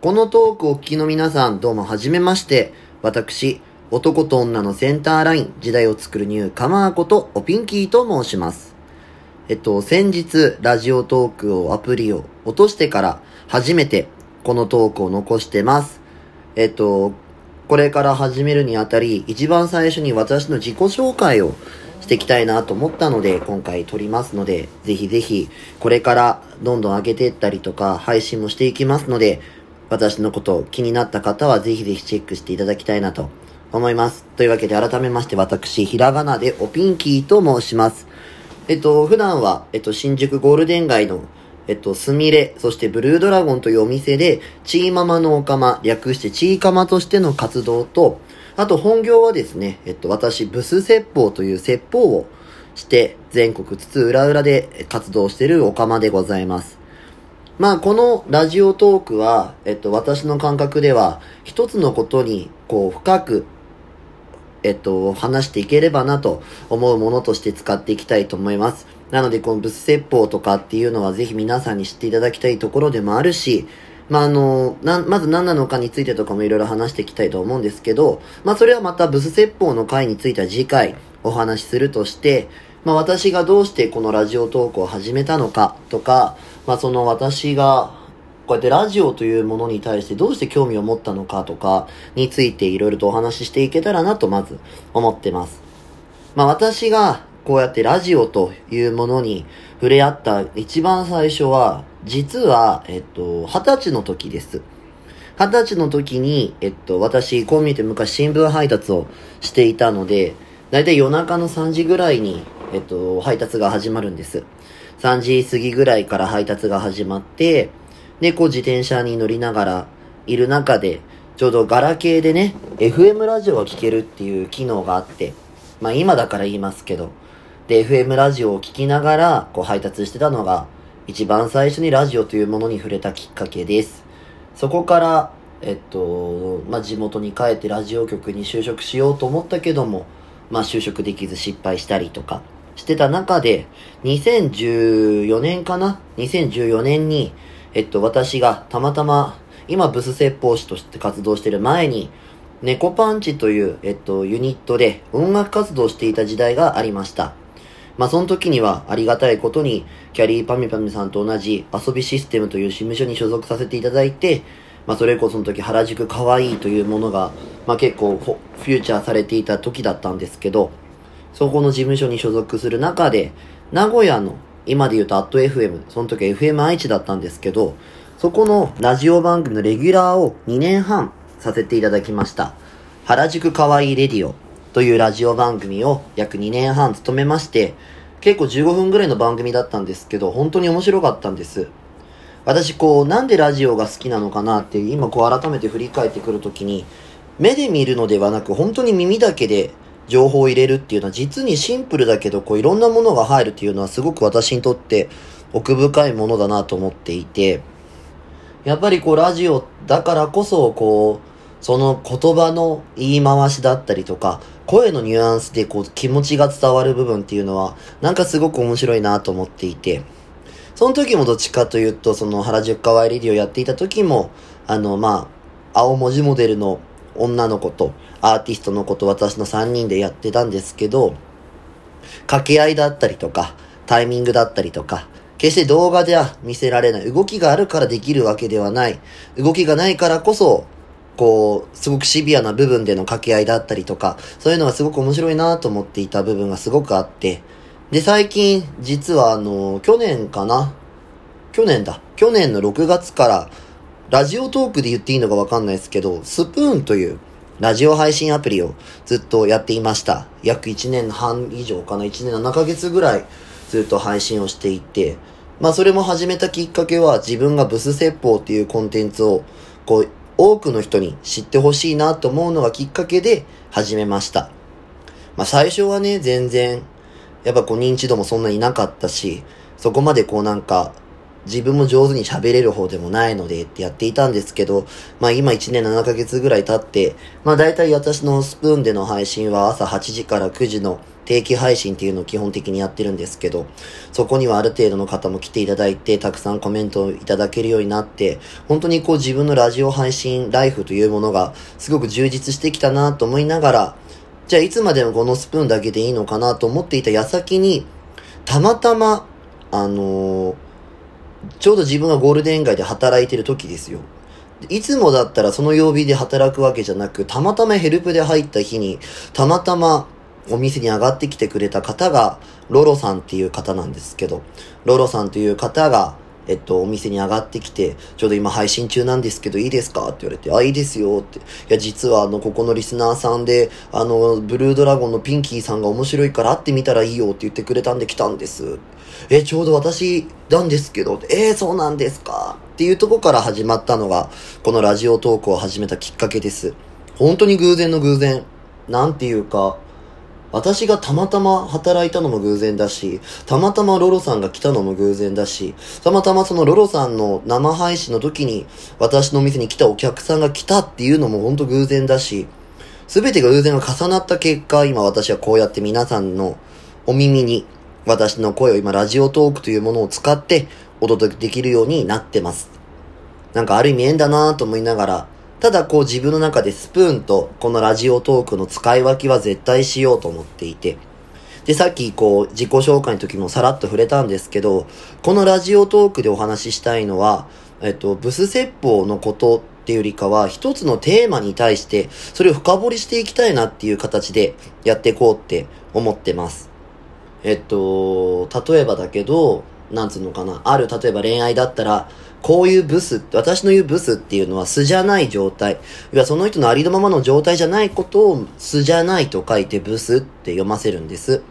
このトークをお聞きの皆さん、どうもはじめまして。私、男と女のセンターライン、時代を作るニューカマーこと、おピンキーと申します。えっと、先日、ラジオトークをアプリを落としてから、初めて、このトークを残してます。えっと、これから始めるにあたり、一番最初に私の自己紹介をしていきたいなと思ったので、今回撮りますので、ぜひぜひ、これからどんどん上げていったりとか、配信もしていきますので、私のことを気になった方はぜひぜひチェックしていただきたいなと思います。というわけで改めまして私、ひらがなでおピンキーと申します。えっと、普段は、えっと、新宿ゴールデン街の、えっと、すみれ、そしてブルードラゴンというお店で、チーママのおかま、略してチーカマとしての活動と、あと本業はですね、えっと、私、ブス説法という説法をして、全国津々浦々で活動しているおかまでございます。まあ、このラジオトークは、えっと、私の感覚では、一つのことに、こう、深く、えっと、話していければなと思うものとして使っていきたいと思います。なので、このブス説法とかっていうのはぜひ皆さんに知っていただきたいところでもあるし、まあ、あの、な、まず何なのかについてとかもいろいろ話していきたいと思うんですけど、まあ、それはまたブス説法の回については次回お話しするとして、まあ、私がどうしてこのラジオトークを始めたのかとか、まあ、その私がこうやってラジオというものに対してどうして興味を持ったのかとかについていろいろとお話ししていけたらなとまず思ってます。まあ私がこうやってラジオというものに触れ合った一番最初は、実は、えっと、二十歳の時です。二十歳の時に、えっと、私、こう見えて昔新聞配達をしていたので、だいたい夜中の3時ぐらいに、えっと、配達が始まるんです。3時過ぎぐらいから配達が始まって、で、こう自転車に乗りながらいる中で、ちょうどガラケーでね、FM ラジオが聴けるっていう機能があって、まあ今だから言いますけど、で、FM ラジオを聴きながら、こう配達してたのが、一番最初にラジオというものに触れたきっかけです。そこから、えっと、まあ地元に帰ってラジオ局に就職しようと思ったけども、まあ就職できず失敗したりとかしてた中で、2014年かな ?2014 年に、えっと、私がたまたま、今ブス説法師として活動してる前に、猫パンチという、えっと、ユニットで音楽活動していた時代がありました。まあ、その時にはありがたいことに、キャリーパミパミさんと同じ遊びシステムという事務所に所属させていただいて、まあ、それこその時原宿かわいというものが、まあ、結構フューチャーされていた時だったんですけど、そこの事務所に所属する中で、名古屋の、今で言うとアット FM、その時は FM 愛知だったんですけど、そこのラジオ番組のレギュラーを2年半させていただきました。原宿かわいいレディオというラジオ番組を約2年半務めまして、結構15分ぐらいの番組だったんですけど、本当に面白かったんです。私こう、なんでラジオが好きなのかなって今こう改めて振り返ってくるときに、目で見るのではなく本当に耳だけで情報を入れるっていうのは実にシンプルだけどこういろんなものが入るっていうのはすごく私にとって奥深いものだなと思っていて、やっぱりこうラジオだからこそこう、その言葉の言い回しだったりとか、声のニュアンスでこう気持ちが伝わる部分っていうのはなんかすごく面白いなと思っていて、その時もどっちかというと、その原宿かわいレディをやっていた時も、あの、まあ、青文字モデルの女の子とアーティストの子と私の3人でやってたんですけど、掛け合いだったりとか、タイミングだったりとか、決して動画では見せられない。動きがあるからできるわけではない。動きがないからこそ、こう、すごくシビアな部分での掛け合いだったりとか、そういうのがすごく面白いなと思っていた部分がすごくあって、で、最近、実はあの、去年かな？去年だ。去年の6月から、ラジオトークで言っていいのかわかんないですけど、スプーンというラジオ配信アプリをずっとやっていました。約1年半以上かな ?1 年7ヶ月ぐらいずっと配信をしていて、まあそれも始めたきっかけは自分がブス説法っていうコンテンツを、こう、多くの人に知ってほしいなと思うのがきっかけで始めました。まあ最初はね、全然、やっぱこう認知度もそんなになかったし、そこまでこうなんか、自分も上手に喋れる方でもないのでってやっていたんですけど、まあ今1年7ヶ月ぐらい経って、まあ大体私のスプーンでの配信は朝8時から9時の定期配信っていうのを基本的にやってるんですけど、そこにはある程度の方も来ていただいて、たくさんコメントをいただけるようになって、本当にこう自分のラジオ配信ライフというものがすごく充実してきたなと思いながら、じゃあいつまでもこのスプーンだけでいいのかなと思っていた矢先に、たまたま、あのーちょうど自分がゴールデン街で働いてる時ですよ。いつもだったらその曜日で働くわけじゃなく、たまたまヘルプで入った日に、たまたまお店に上がってきてくれた方が、ロロさんっていう方なんですけど、ロロさんという方が、えっと、お店に上がってきて、ちょうど今配信中なんですけど、いいですか？って言われて、あ、いいですよって。いや、実はあの、ここのリスナーさんで、あの、ブルードラゴンのピンキーさんが面白いから会ってみたらいいよって言ってくれたんで来たんです。え、ちょうど私なんですけど、えー、そうなんですか？っていうとこから始まったのが、このラジオトークを始めたきっかけです。本当に偶然の偶然。なんていうか、私がたまたま働いたのも偶然だし、たまたまロロさんが来たのも偶然だし、たまたまそのロロさんの生配信の時に私のお店に来たお客さんが来たっていうのも本当偶然だし、すべてが偶然が重なった結果、今私はこうやって皆さんのお耳に私の声を今ラジオトークというものを使ってお届けできるようになってます。なんかある意味縁だなぁと思いながら、ただこう自分の中でスプーンとこのラジオトークの使い分けは絶対しようと思っていて。で、さっきこう自己紹介の時もさらっと触れたんですけど、このラジオトークでお話ししたいのは、えっと、ブス説法のことっていうよりかは、一つのテーマに対して、それを深掘りしていきたいなっていう形でやっていこうって思ってます。えっと、例えばだけど、なんつうのかな、ある、例えば恋愛だったら、こういうブス、私の言うブスっていうのは素じゃない状態。要はその人のありのままの状態じゃないことを素じゃないと書いてブスって読ませるんです。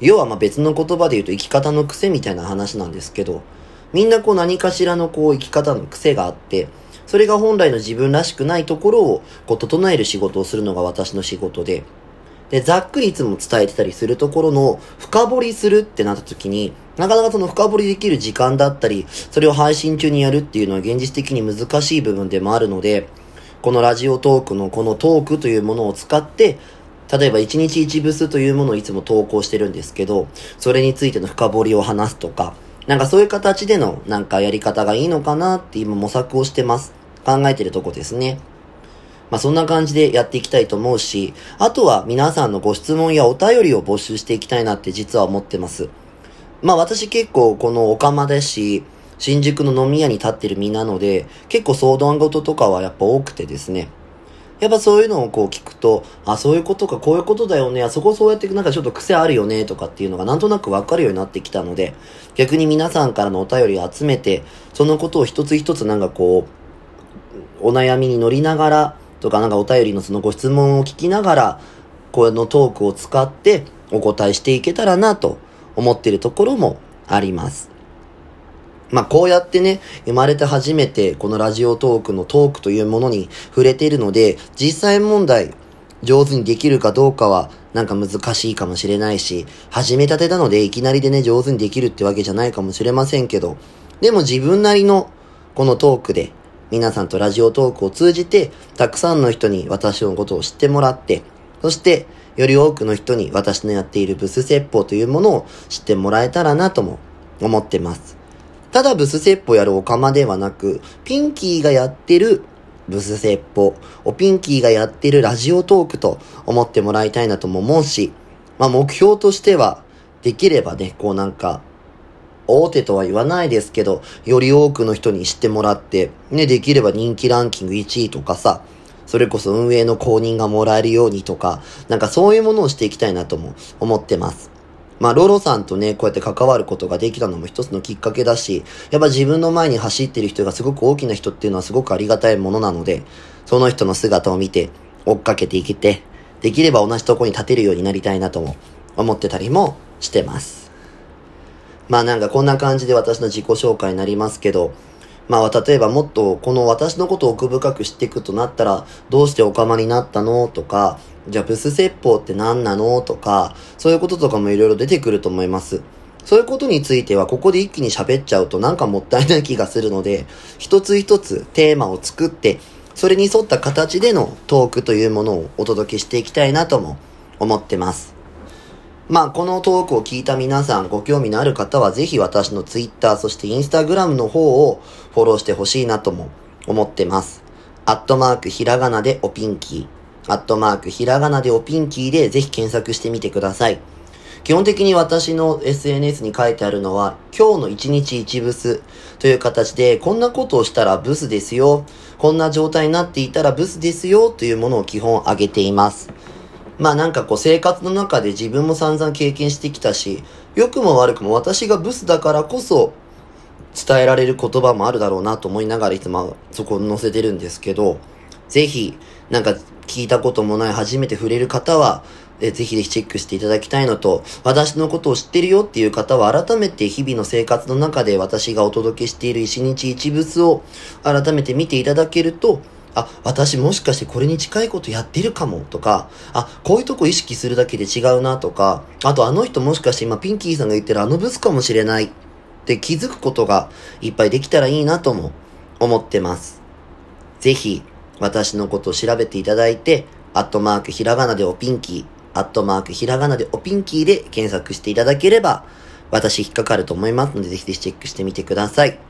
要はまあ別の言葉で言うと生き方の癖みたいな話なんですけど、みんなこう何かしらのこう生き方の癖があって、それが本来の自分らしくないところをこう整える仕事をするのが私の仕事で、で、ざっくりいつも伝えてたりするところの深掘りするってなった時に、なかなかその深掘りできる時間だったり、それを配信中にやるっていうのは現実的に難しい部分でもあるので、このラジオトークのこのトークというものを使って、例えば1日1ブスというものをいつも投稿してるんですけど、それについての深掘りを話すとか、なんかそういう形でのなんかやり方がいいのかなって今模索をしてます。考えてるとこですね。まあそんな感じでやっていきたいと思うし、あとは皆さんのご質問やお便りを募集していきたいなって実は思ってます。まあ私結構このオカマですし、新宿の飲み屋に立ってる身なので、結構相談事とかはやっぱ多くてですね。やっぱそういうのをこう聞くと、あ、そういうことか、こういうことだよね、あそこそうやってなんかちょっと癖あるよね、とかっていうのがなんとなくわかるようになってきたので、逆に皆さんからのお便りを集めて、そのことを一つ一つなんかこう、お悩みに乗りながら、とかなんかお便りのそのご質問を聞きながら、このトークを使ってお答えしていけたらなと思ってるところもあります。まあこうやってね、生まれて初めてこのラジオトークのトークというものに触れているので、実際問題上手にできるかどうかはなんか難しいかもしれないし、始めたてなのでいきなりでね上手にできるってわけじゃないかもしれませんけど、でも自分なりのこのトークで皆さんとラジオトークを通じて、たくさんの人に私のことを知ってもらって、そして、より多くの人に私のやっているブス説法というものを知ってもらえたらなとも思ってます。ただブス説法やるオカマではなく、ピンキーがやってるブス説法、おピンキーがやってるラジオトークと思ってもらいたいなとも思うし、まあ目標としては、できればね、こうなんか、大手とは言わないですけど、より多くの人に知ってもらって、ね、できれば人気ランキング1位とかさ、それこそ運営の公認がもらえるようにとか、なんかそういうものをしていきたいなとも思ってます。まあ、ロロさんとね、こうやって関わることができたのも一つのきっかけだし、やっぱ自分の前に走ってる人がすごく大きな人っていうのはすごくありがたいものなので、その人の姿を見て追っかけていけて、できれば同じとこに立てるようになりたいなとも思ってたりもしてます。まあなんかこんな感じで私の自己紹介になりますけど、まあ例えばもっとこの私のことを奥深く知っていくとなったら、どうしてオカマになったのとか、じゃあブス説法って何なのとか、そういうこととかもいろいろ出てくると思います。そういうことについてはここで一気に喋っちゃうとなんかもったいない気がするので、一つ一つテーマを作って、それに沿った形でのトークというものをお届けしていきたいなとも思ってます。まあ、このトークを聞いた皆さん、ご興味のある方は、ぜひ私の Twitter、そして Instagram の方をフォローしてほしいなとも思ってます。アットマークひらがなでおピンキー。アットマークひらがなでおピンキーでぜひ検索してみてください。基本的に私の SNS に書いてあるのは、今日の一日一ブスという形で、こんなことをしたらブスですよ。こんな状態になっていたらブスですよというものを基本挙げています。まあなんかこう生活の中で自分も散々経験してきたし、良くも悪くも私がブスだからこそ伝えられる言葉もあるだろうなと思いながらいつもそこに載せてるんですけど、ぜひ、なんか聞いたこともない初めて触れる方は、えぜひぜひチェックしていただきたいのと、私のことを知ってるよっていう方は改めて日々の生活の中で私がお届けしている一日一物を改めて見ていただけると、あ、私もしかしてこれに近いことやってるかもとか、あ、こういうとこ意識するだけで違うなとか、あとあの人もしかして今ピンキーさんが言ってるあのブスかもしれないって気づくことがいっぱいできたらいいなとも思ってます。ぜひ、私のことを調べていただいて、アットマークひらがなでおピンキー、アットマークひらがなでおピンキーで検索していただければ、私引っかかると思いますので、ぜひぜひチェックしてみてください。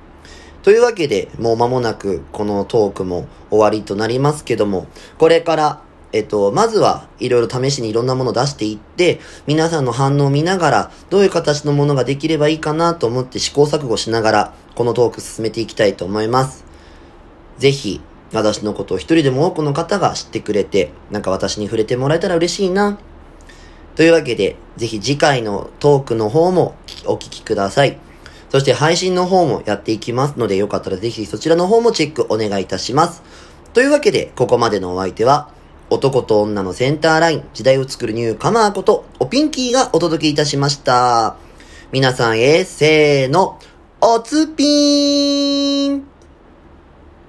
というわけで、もう間もなくこのトークも終わりとなりますけども、これから、えっと、まずはいろいろ試しにいろんなものを出していって、皆さんの反応を見ながら、どういう形のものができればいいかなと思って試行錯誤しながら、このトーク進めていきたいと思います。ぜひ、私のことを一人でも多くの方が知ってくれて、なんか私に触れてもらえたら嬉しいな。というわけで、ぜひ次回のトークの方もお聞きください。そして配信の方もやっていきますので、よかったらぜひそちらの方もチェックお願いいたします。というわけで、ここまでのお相手は、男と女のセンターライン、時代を作るニューカマーこと、おピンキーがお届けいたしました。皆さんへ、せーの、おつぴーん